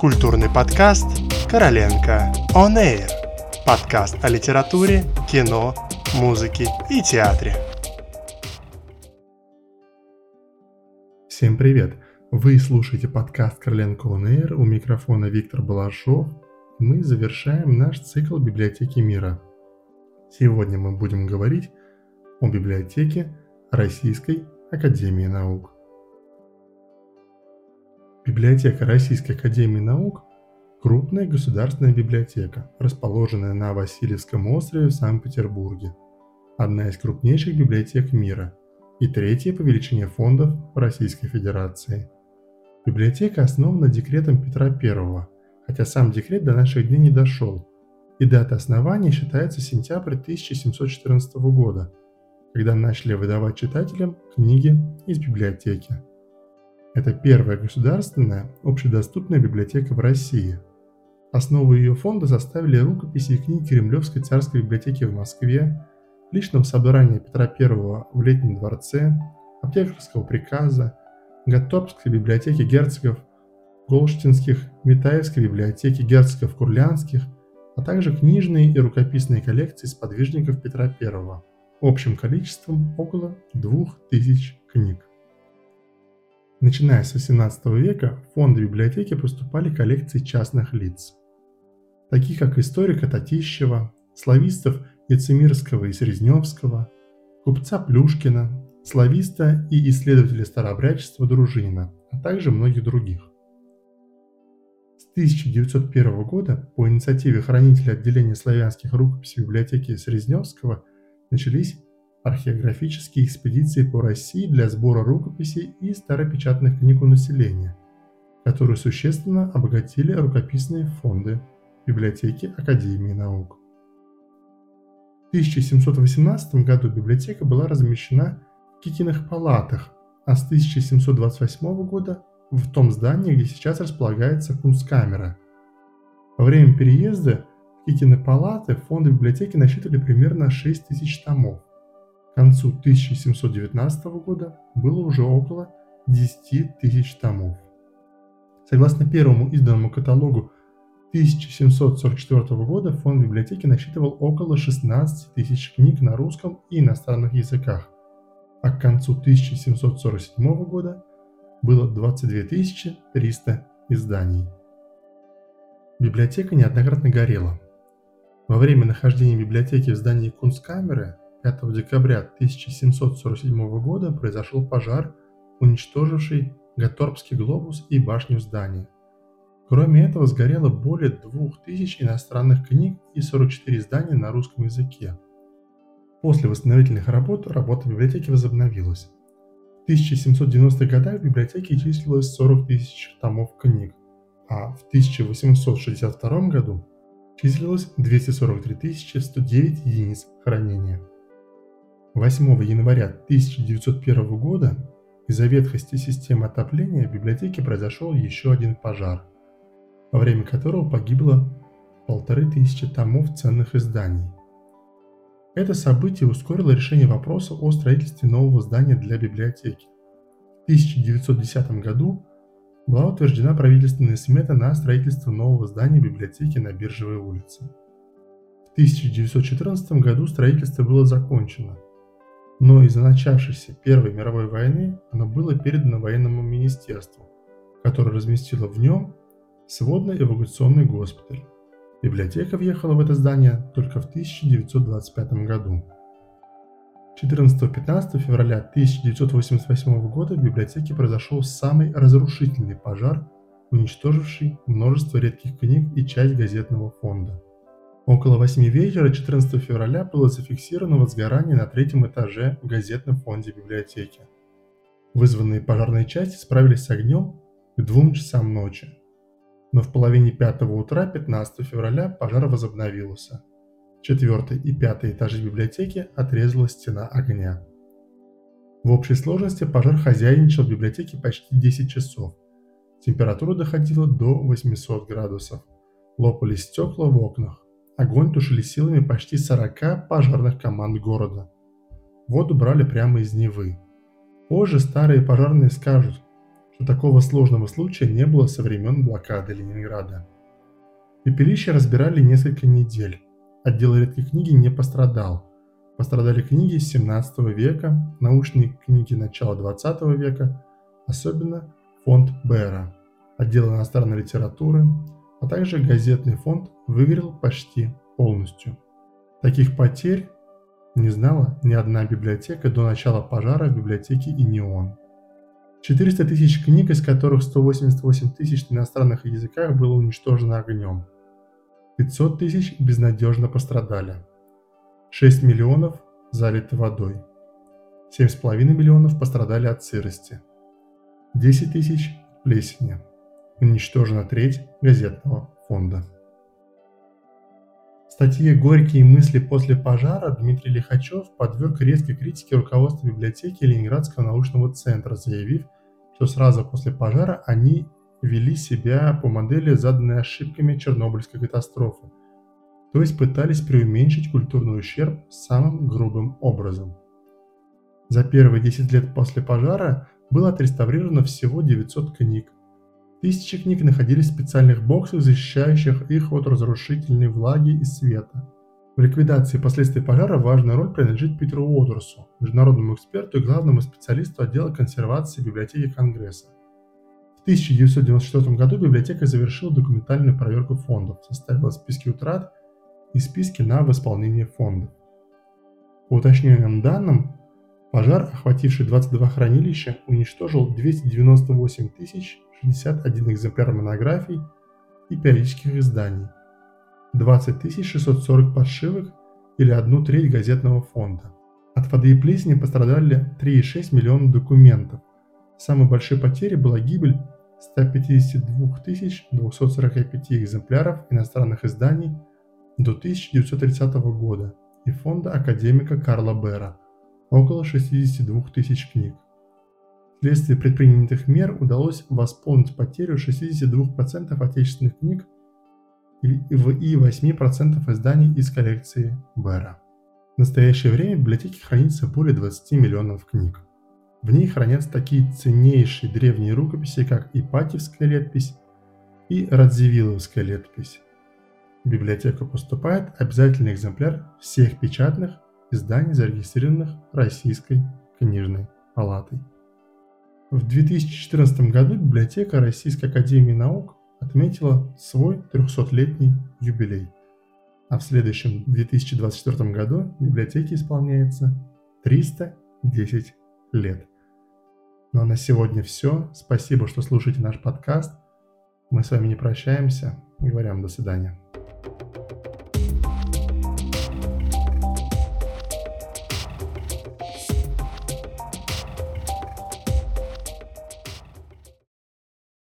Культурный подкаст «Короленко On Air». Подкаст о литературе, кино, музыке и театре. Всем привет! Вы слушаете подкаст «Короленко On Air», у микрофона Виктор Балашов. Мы завершаем наш цикл «Библиотеки мира». Сегодня мы будем говорить о библиотеке Российской Академии Наук. Библиотека Российской Академии Наук – крупная государственная библиотека, расположенная на Васильевском острове в Санкт-Петербурге. Одна из крупнейших библиотек мира и третья по величине фондов Российской Федерации. Библиотека основана декретом Петра I, хотя сам декрет до наших дней не дошел, и дата основания считается сентябрь 1714 года, когда начали выдавать читателям книги из библиотеки. Это первая государственная общедоступная библиотека в России. Основу ее фонда составили рукописи и книги Кремлевской царской библиотеки в Москве, личного собрания Петра I в Летнем дворце, аптекарского приказа, Гатопской библиотеки герцогов Голштинских, Митаевской библиотеки герцогов Курлянских, а также книжные и рукописные коллекции сподвижников Петра I, общим количеством около 2000 книг. Начиная с XVIII века в фонды библиотеки поступали коллекции частных лиц, таких как историка Татищева, славистов Яцемирского и Срезневского, купца Плюшкина, слависта и исследователя старообрядчества Дружина, а также многих других. С 1901 года по инициативе хранителя отделения славянских рукописей библиотеки Срезневского начались археографические экспедиции по России для сбора рукописей и старопечатных книг у населения, которые существенно обогатили рукописные фонды библиотеки Академии наук. В 1718 году библиотека была размещена в Кикиных палатах, а с 1728 года в том здании, где сейчас располагается кунсткамера. Во время переезда в Кикины палаты фонды библиотеки насчитывали примерно 6 тысяч томов. Концу 1719 года было уже около 10 тысяч томов. Согласно первому изданному каталогу 1744 года фонд библиотеки насчитывал около 16 тысяч книг на русском и иностранных языках, а к концу 1747 года было 22 300 изданий. Библиотека неоднократно горела. Во время нахождения библиотеки в здании Кунсткамеры 5 декабря 1747 года произошел пожар, уничтоживший Гаторбский глобус и башню здания. Кроме этого, сгорело более 2000 иностранных книг и 44 издания на русском языке. После восстановительных работ работа библиотеки возобновилась. В 1790-х годах в библиотеке числилось 40 тысяч томов книг, а в 1862 году числилось 243 109 единиц хранения. 8 января 1901 года из-за ветхости системы отопления в библиотеке произошел еще один пожар, во время которого погибло полторы тысячи томов ценных изданий. Это событие ускорило решение вопроса о строительстве нового здания для библиотеки. В 1910 году была утверждена правительственная смета на строительство нового здания библиотеки на Биржевой улице. В 1914 году строительство было закончено – но из-за начавшейся Первой мировой войны оно было передано военному министерству, которое разместило в нем сводно-эвакуационный госпиталь. Библиотека въехала в это здание только в 1925 году. 14-15 февраля 1988 года в библиотеке произошел самый разрушительный пожар, уничтоживший множество редких книг и часть газетного фонда. Около 8 вечера 14 февраля было зафиксировано возгорание на третьем этаже в газетном фонде библиотеки. Вызванные пожарные части справились с огнем к 2 часам ночи. Но в половине пятого утра 15 февраля пожар возобновился. Четвертый и пятый этажи библиотеки отрезала стена огня. В общей сложности пожар хозяйничал в библиотеке почти 10 часов. Температура доходила до 800 градусов. Лопались стекла в окнах. Огонь тушили силами почти 40 пожарных команд города. Воду брали прямо из Невы. Позже старые пожарные скажут, что такого сложного случая не было со времен блокады Ленинграда. Пепелище разбирали несколько недель. Отдел редкой книги не пострадал. Пострадали книги 17 века, научные книги начала 20 века, особенно фонд Бера, отдел иностранной литературы, а также газетный фонд выгорел почти полностью. Таких потерь не знала ни одна библиотека до начала пожара в библиотеке Инион. 400 тысяч книг, из которых 188 тысяч на иностранных языках было уничтожено огнем. 500 тысяч безнадежно пострадали. 6 миллионов залиты водой. 7,5 миллионов пострадали от сырости. 10 тысяч – плесени. Уничтожена треть газетного фонда. В статье «Горькие мысли после пожара» Дмитрий Лихачев подверг резкой критике руководства библиотеки Ленинградского научного центра, заявив, что сразу после пожара они вели себя по модели, заданной ошибками Чернобыльской катастрофы, то есть пытались преуменьшить культурный ущерб самым грубым образом. За первые 10 лет после пожара было отреставрировано всего 900 книг. Тысячи книг находились в специальных боксах, защищающих их от разрушительной влаги и света. В ликвидации последствий пожара важная роль принадлежит Питеру Уотерсу, международному эксперту и главному специалисту отдела консервации библиотеки Конгресса. В 1994 году библиотека завершила документальную проверку фондов, составила списки утрат и списки на восполнение фондов. По уточненным данным, пожар, охвативший 22 хранилища, уничтожил 298 061 экземпляр монографий и периодических изданий, 20 640 подшивок или одну треть газетного фонда. От воды и плесени пострадали 3,6 миллиона документов. Самой большой потерей была гибель 152 245 экземпляров иностранных изданий до 1930 года и фонда академика Карла Бера около 62 тысяч книг. Вследствие предпринятых мер удалось восполнить потерю 62% отечественных книг и 8% изданий из коллекции Бера. В настоящее время в библиотеке хранится более 20 миллионов книг. В ней хранятся такие ценнейшие древние рукописи, как Ипатьевская летопись и Радзивилловская летопись. В библиотеку поступает обязательный экземпляр всех печатных изданий, зарегистрированных Российской книжной палатой. В 2014 году библиотека Российской академии наук отметила свой 300-летний юбилей, а в следующем 2024 году библиотеке исполняется 310 лет. Ну а на сегодня все. Спасибо, что слушаете наш подкаст. Мы с вами не прощаемся говорим до свидания.